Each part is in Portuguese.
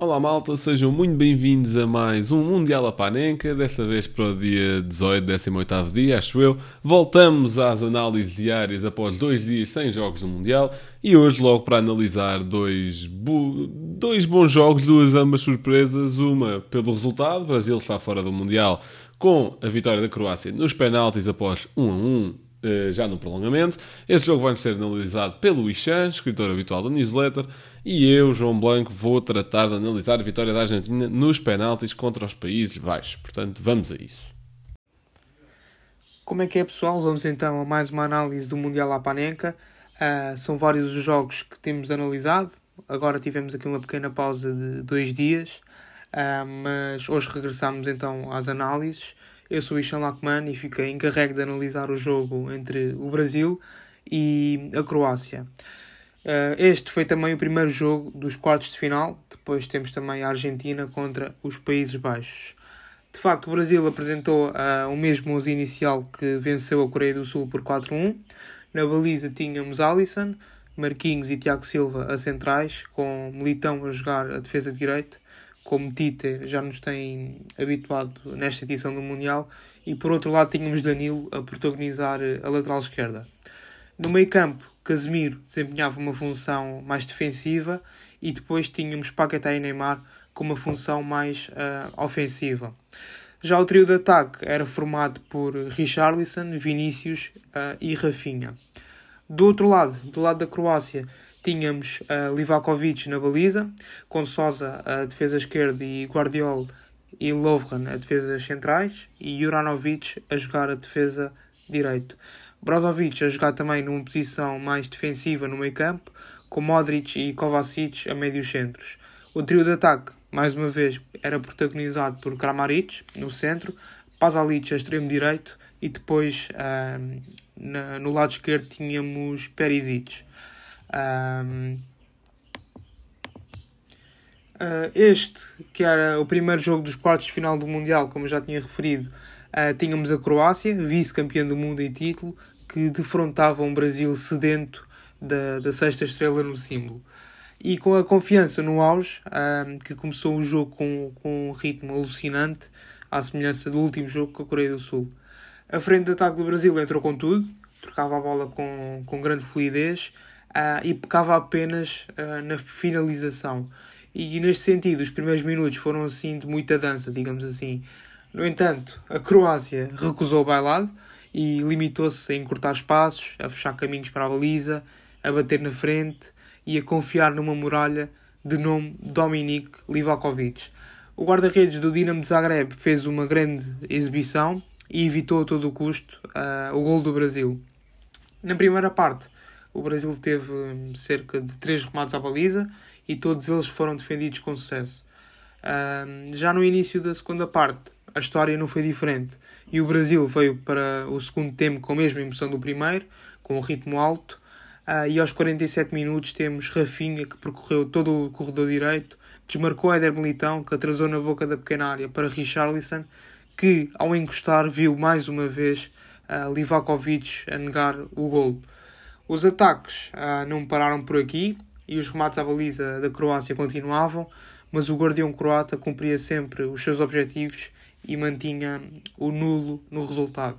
Olá malta, sejam muito bem-vindos a mais um Mundial a Panenka, desta vez para o dia 18, 18 dia, acho eu. Voltamos às análises diárias após dois dias sem jogos do Mundial e hoje logo para analisar dois, dois bons jogos, duas ambas surpresas, uma pelo resultado, o Brasil está fora do Mundial com a vitória da Croácia nos penaltis após 1 a 1 eh, já no prolongamento. Este jogo vai ser analisado pelo Ixan, escritor habitual da newsletter, e eu, João Blanco, vou tratar de analisar a vitória da Argentina nos penaltis contra os Países Baixos. Portanto, vamos a isso. Como é que é, pessoal? Vamos então a mais uma análise do Mundial à. Uh, são vários os jogos que temos analisado. Agora tivemos aqui uma pequena pausa de dois dias, uh, mas hoje regressamos então às análises. Eu sou o Ishan Lachman e fiquei encarregue de analisar o jogo entre o Brasil e a Croácia. Uh, este foi também o primeiro jogo dos quartos de final. Depois temos também a Argentina contra os Países Baixos. De facto, o Brasil apresentou uh, o mesmo 11 inicial que venceu a Coreia do Sul por 4-1. Na baliza tínhamos Alisson, Marquinhos e Tiago Silva a centrais, com Militão a jogar a defesa de direito como Tite já nos tem habituado nesta edição do Mundial, e por outro lado tínhamos Danilo a protagonizar a lateral esquerda. No meio campo, Casemiro desempenhava uma função mais defensiva e depois tínhamos Paquetá e Neymar com uma função mais uh, ofensiva. Já o trio de ataque era formado por Richarlison, Vinícius uh, e Rafinha. Do outro lado, do lado da Croácia, tínhamos uh, Livakovic na baliza, com Sosa a defesa esquerda e Guardiola e Lovren a defesas centrais e Juranovic a jogar a defesa direito. Brozovic a jogar também numa posição mais defensiva no meio campo, com Modric e Kovacic a médios centros. O trio de ataque, mais uma vez, era protagonizado por Kramaric no centro, Pasalic a extremo direito e depois uh, na, no lado esquerdo tínhamos Perisic. Um, uh, este, que era o primeiro jogo dos quartos de final do Mundial, como eu já tinha referido, uh, tínhamos a Croácia, vice-campeã do mundo em título, que defrontava um Brasil sedento da, da sexta estrela no símbolo. E com a confiança no auge, que começou o jogo com, com um ritmo alucinante, à semelhança do último jogo com a Coreia do Sul. A frente de ataque do Brasil entrou com tudo, trocava a bola com, com grande fluidez, uh, e pecava apenas uh, na finalização. E neste sentido, os primeiros minutos foram assim de muita dança, digamos assim. No entanto, a Croácia recusou o bailado e limitou-se a encurtar espaços, a fechar caminhos para a baliza, a bater na frente e a confiar numa muralha de nome Dominik Livakovic. O guarda-redes do Dinamo de Zagreb fez uma grande exibição e evitou a todo o custo uh, o gol do Brasil. Na primeira parte, o Brasil teve hum, cerca de 3 remates à baliza e todos eles foram defendidos com sucesso. Um, já no início da segunda parte, a história não foi diferente e o Brasil veio para o segundo tempo com a mesma emoção do primeiro, com um ritmo alto. Uh, e aos 47 minutos temos Rafinha que percorreu todo o corredor direito, desmarcou Éder Militão que atrasou na boca da pequena área para Richarlison, que ao encostar viu mais uma vez uh, Livakovic a negar o golo. Os ataques ah, não pararam por aqui e os remates à baliza da Croácia continuavam, mas o guardião croata cumpria sempre os seus objetivos e mantinha o nulo no resultado.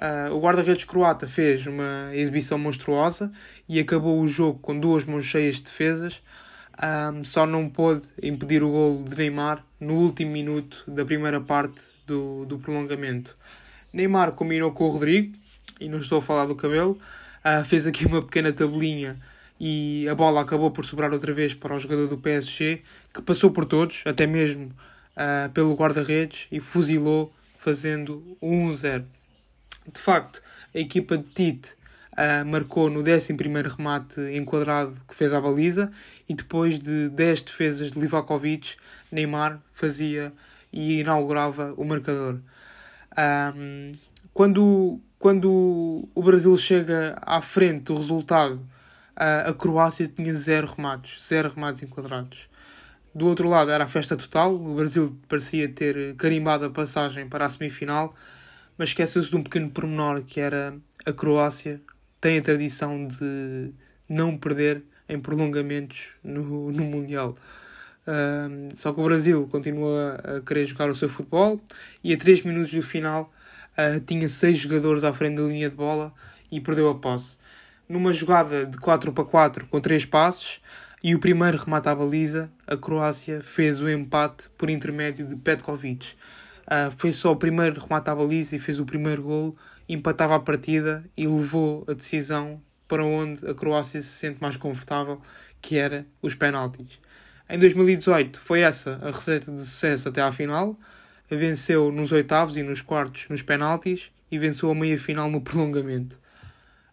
Uh, o guarda-redes croata fez uma exibição monstruosa e acabou o jogo com duas mãos cheias de defesas, um, só não pôde impedir o gol de Neymar no último minuto da primeira parte do, do prolongamento. Neymar combinou com o Rodrigo, e não estou a falar do cabelo, uh, fez aqui uma pequena tabelinha e a bola acabou por sobrar outra vez para o jogador do PSG, que passou por todos, até mesmo uh, pelo guarda-redes, e fuzilou, fazendo 1-0. De facto, a equipa de Tite uh, marcou no 11 remate enquadrado que fez à baliza, e depois de 10 defesas de Livakovic, Neymar fazia e inaugurava o marcador. Um, quando quando o Brasil chega à frente do resultado, a, Croácia tinha zero remates, zero remates enquadrados. Do outro lado era a festa total, o Brasil parecia ter carimbado a passagem para a semifinal, mas esqueceu-se de um pequeno pormenor que era a Croácia tem a tradição de não perder em prolongamentos no, no Mundial. Uh, só que o Brasil continua a querer jogar o seu futebol e a 3 minutos do final uh, tinha 6 jogadores à frente da linha de bola e perdeu a posse. Numa jogada de 4 para 4 com 3 passos e o primeiro remate à baliza, a Croácia fez o empate por intermédio de Petkovic. Uh, foi só o primeiro remate à baliza e fez o primeiro gol, empatava a partida e levou a decisão para onde a Croácia se sente mais confortável, que era os penaltis. Em 2018 foi essa a receita de sucesso até à final. Venceu nos oitavos e nos quartos nos penaltis e venceu a meia final no prolongamento.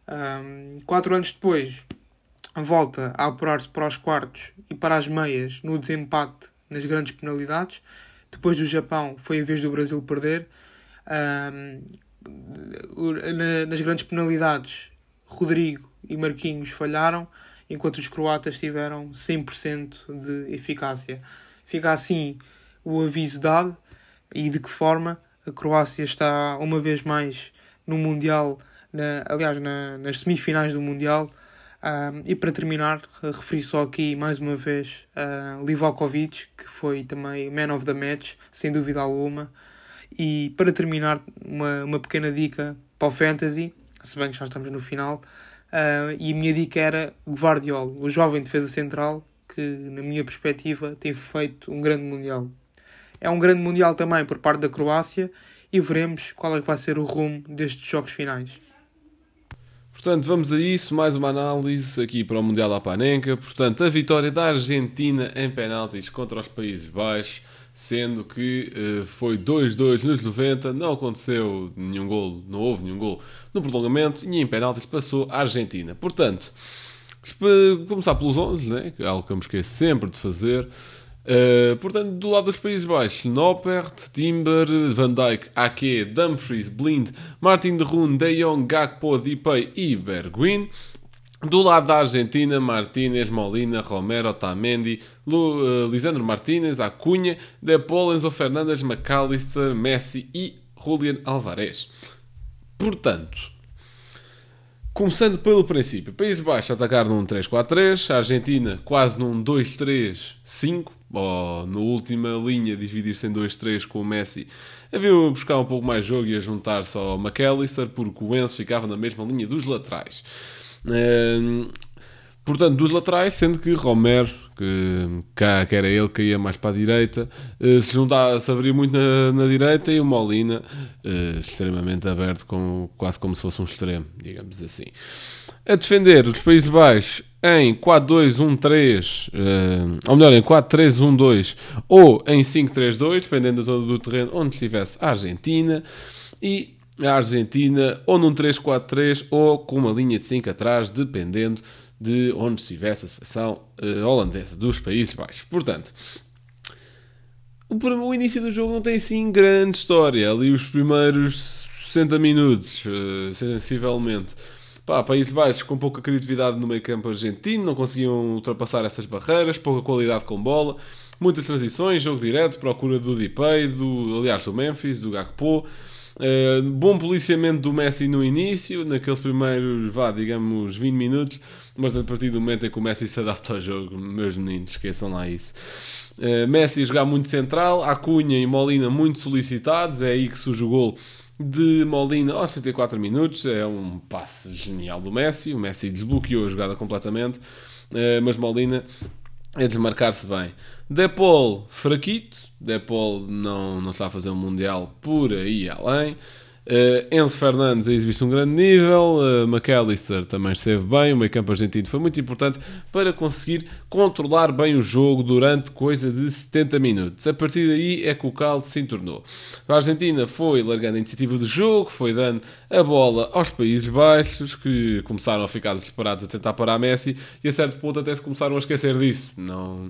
Um, quatro anos depois volta a apurar-se para os quartos e para as meias no desempate nas grandes penalidades. Depois do Japão foi a vez do Brasil perder. Um, nas grandes penalidades, Rodrigo e Marquinhos falharam, enquanto os croatas tiveram 100% de eficácia. Fica assim o aviso dado e de que forma a Croácia está uma vez mais no Mundial, na, aliás, na, nas semifinais do Mundial. Um, e para terminar, referi só aqui mais uma vez uh, Livakovic, que foi também man of the match, sem dúvida alguma. E para terminar, uma, uma pequena dica para o Fantasy, se bem que já estamos no final, Uh, e a minha dica era Guardiola, o jovem defesa central que, na minha perspectiva, tem feito um grande Mundial. É um grande Mundial também por parte da Croácia e veremos qual é que vai ser o rumo destes jogos finais. Portanto, vamos a isso, mais uma análise aqui para o Mundial da Panenka. Portanto, a vitória da Argentina em penaltis contra os Países Baixos sendo que uh, foi 2-2 nos 90, não aconteceu nenhum gol, não houve nenhum gol no prolongamento e em penaltis passou a Argentina. Portanto, começar pelos 11, né, é algo que eu me esqueço sempre de fazer. Uh, portanto, do lado dos Países Baixos, Noppert, Timber, Van Dijk, Ake, Dumfries, Blind, Martin de Roon, De Jong, Gakpo, Dipay e Bergwijn. Do lado da Argentina, Martínez, Molina, Romero, Otamendi, Lu, uh, Lisandro Martínez, Acunha, De Paul, Fernandes, McAllister, Messi e Julian Alvarez. Portanto, começando pelo princípio, Países Baixos atacar num 3-4-3, a Argentina quase num 2-3-5, ou na última linha dividir-se em 2-3 com o Messi, havia buscar um pouco mais jogo e a juntar-se ao McAllister, porque o Enzo ficava na mesma linha dos laterais. Ehm, portanto, dos laterais, sendo que Romero, que, que era ele que ia mais para a direita, uh, se juntava, se abria muito na, na direita e o Molina uh, extremamente aberto, com, quase como se fosse um extremo, digamos assim. A defender os Países Baixos em 4-2-1-3, uh, ou melhor, em 4-3-1-2 ou em 5-3-2, dependendo da zona do terreno onde estivesse a Argentina. E a Argentina ou num 3-4-3 ou com uma linha de 5 atrás, dependendo de onde estivesse a seleção uh, holandesa dos Países Baixos. Portanto, o, início do jogo não tem assim grande história. Ali os primeiros 60 minutos, uh, sensivelmente. Pá, Países Baixos com pouca criatividade no meio campo argentino, não conseguiam ultrapassar essas barreiras, pouca qualidade com bola, muitas transições, jogo direto, procura do Dipay, do, aliás do Memphis, do Gakpo. Uh, bom policiamento do Messi no início, naqueles primeiros, vá, digamos, 20 minutos, mas a partir do momento em que o Messi se adapta ao jogo, meus meninos, esqueçam lá isso. Uh, Messi a jogar muito central, Acunha e Molina muito solicitados, é aí que surge o gol de Molina aos 74 minutos, é um passe genial do Messi, o Messi desbloqueou a jogada completamente, uh, mas Molina a desmarcar-se bem. Depol, fraquito. Depol não, não está a fazer um Mundial por aí além. Uh, Enzo Fernandes a exibir-se um grande nível, uh, McAllister também esteve bem, o meio campo argentino foi muito importante para conseguir controlar bem o jogo durante coisa de 70 minutos. A partir daí é que o caldo se entornou. A Argentina foi largando a iniciativa do jogo, foi dando a bola aos Países Baixos, que começaram a ficar desesperados a tentar parar Messi, e a certo ponto até se começaram a esquecer disso. Não,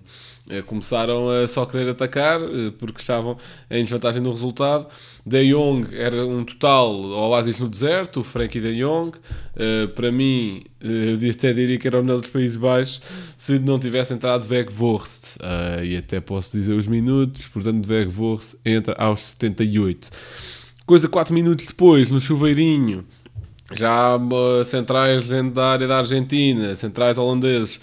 uh, começaram a só querer atacar, porque estavam em desvantagem no resultado. De Jong era um total oásis no deserto, o Frankie De Jong. Uh, para mim, uh, eu até diria que era o melhor dos Países Baixos se não tivesse entrado Weghorst. Uh, e até posso dizer os minutos, portanto, Weghorst entra aos 78. Coisa 4 minutos depois, no chuveirinho, já uh, centrais área da Argentina, centrais holandeses,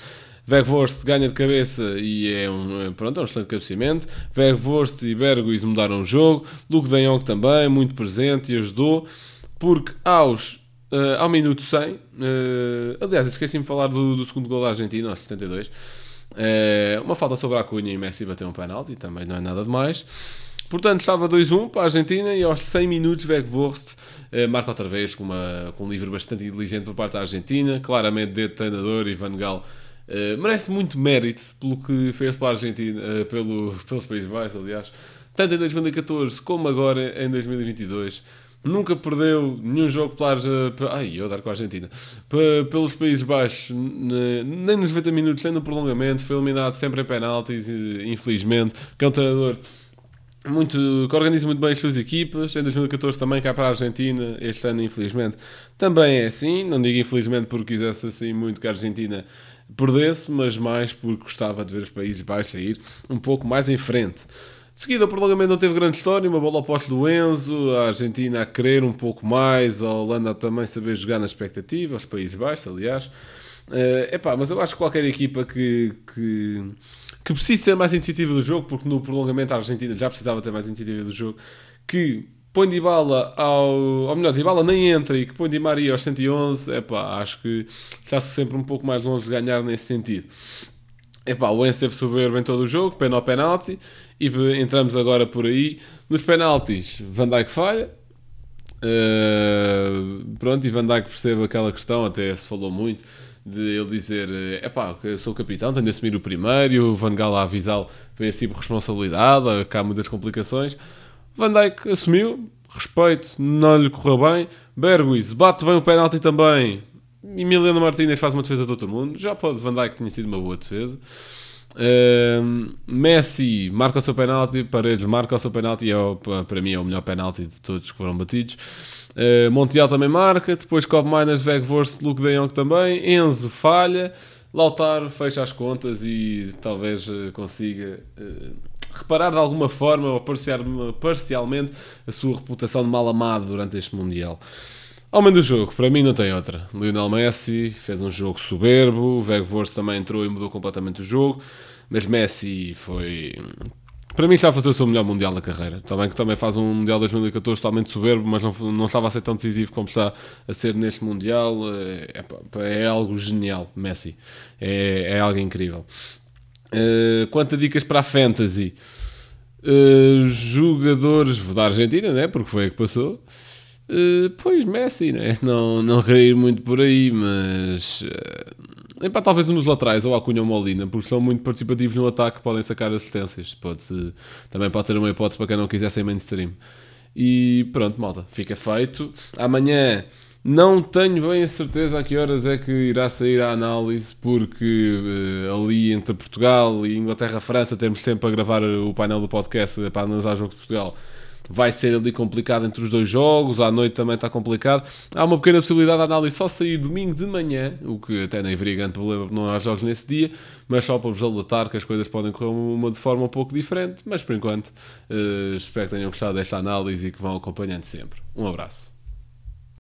Weghorst ganha de cabeça e é um, pronto, é um excelente cabeceamento. Weghorst e Berguis mudaram o jogo. Luke de Jong também, muito presente e ajudou. Porque aos, uh, ao minuto 100, uh, aliás, esqueci-me de falar do, do segundo gol da Argentina, aos 72. Uh, uma falta sobre a Cunha e Messi bateu um penalti, também não é nada demais. Portanto, estava 2-1 para a Argentina e aos 100 minutos Weghorst uh, marca outra vez com, uma, com um livro bastante inteligente por parte da Argentina. Claramente, de treinador e Van Gaal uh, merece muito mérito pelo que fez para a Argentina, uh, pelo, pelos Países Baixos, aliás. Tanto em 2014 como agora em 2022. Nunca perdeu nenhum jogo pela Ai, eu dar com a Argentina. pelos Países Baixos, nem nos 90 minutos, nem no prolongamento. Foi eliminado sempre em penaltis, infelizmente. Que é um treinador muito, que organiza muito bem as suas equipas. Em 2014 também cá para a Argentina, este ano infelizmente também é assim. Não digo infelizmente porque quisesse assim muito que a Argentina perdesse, mas mais porque gostava de ver os Países Baixos sair um pouco mais em frente. De seguida, o prolongamento não teve grande história, uma bola oposta do Enzo, a Argentina a querer um pouco mais, a Holanda a também saber jogar na expectativa, os Países Baixos, aliás. Uh, epá, mas eu acho que qualquer equipa que, que que precisa ser mais iniciativa do jogo, porque no prolongamento a Argentina já precisava ter mais iniciativa do jogo, que põe de bala ao. ou melhor, de bala nem entra e que põe de Maria aos 111, é pá, acho que está-se sempre um pouco mais longe de ganhar nesse sentido. Epá, o Enzo teve soberbo em todo o jogo, pena ao penalti, e entramos agora por aí. Nos penaltis, Van Dijk falha. Uh, pronto, e Van Dijk percebe aquela questão, até se falou muito, de ele dizer: é pá, eu sou o capitão, tenho de assumir o primeiro, o Van Gaal a avisá-lo vem assim por responsabilidade, há muitas complicações. Van Dijk assumiu, respeito, não lhe correu bem. Berguis bate bem o penalti também. Emiliano Martínez faz uma defesa do outro mundo. Já pode, Van Dijk tinha sido uma boa defesa. Uh, Messi marca o seu penalti, Paredes marca o seu penalti, é, para mim é o melhor penalti de todos que foram batidos. Uh, Montiel também marca, depois Cobb Miners, Weghorst, Luke de Jong também, Enzo falha, Lautaro fecha as contas e talvez uh, consiga uh, reparar de alguma forma ou parcialmente a sua reputação de mal amado durante este Mundial. Homem do jogo, para mim não tem outra. Lionel Messi fez um jogo soberbo, Weghorst também entrou e mudou completamente o jogo, mas Messi foi para mim está a fazer o seu melhor Mundial da carreira. Também que também faz um Mundial 2014 totalmente soberbo, mas não, não estava a ser tão decisivo como está a ser neste Mundial. É, é, é algo genial, Messi. É, é algo incrível. Uh, quanto a dicas para a Fantasy, uh, jogadores da Argentina, né? porque foi a que passou. Uh, pois Messi, né? não, não queria ir muito por aí, mas Epá, talvez um dos laterais, ou a Cunha ou Molina, porque são muito participativos no ataque, podem sacar assistências. Pode, também pode ser uma hipótese para quem não quiser ser mainstream. E pronto, malta, fica feito. Amanhã não tenho bem a certeza a que horas é que irá sair a análise, porque uh, ali entre Portugal e Inglaterra-França temos tempo a gravar o painel do podcast para analisar o jogo de Portugal vai ser ali complicado entre os dois jogos, à noite também está complicado. Há uma pequena possibilidade de análise só sair domingo de manhã, o que até nem haveria grande problema, não há jogos nesse dia, mas só para vos alertar que as coisas podem correr uma de forma um pouco diferente, mas por enquanto uh, espero que tenham gostado desta análise e que vão acompanhando sempre. Um abraço.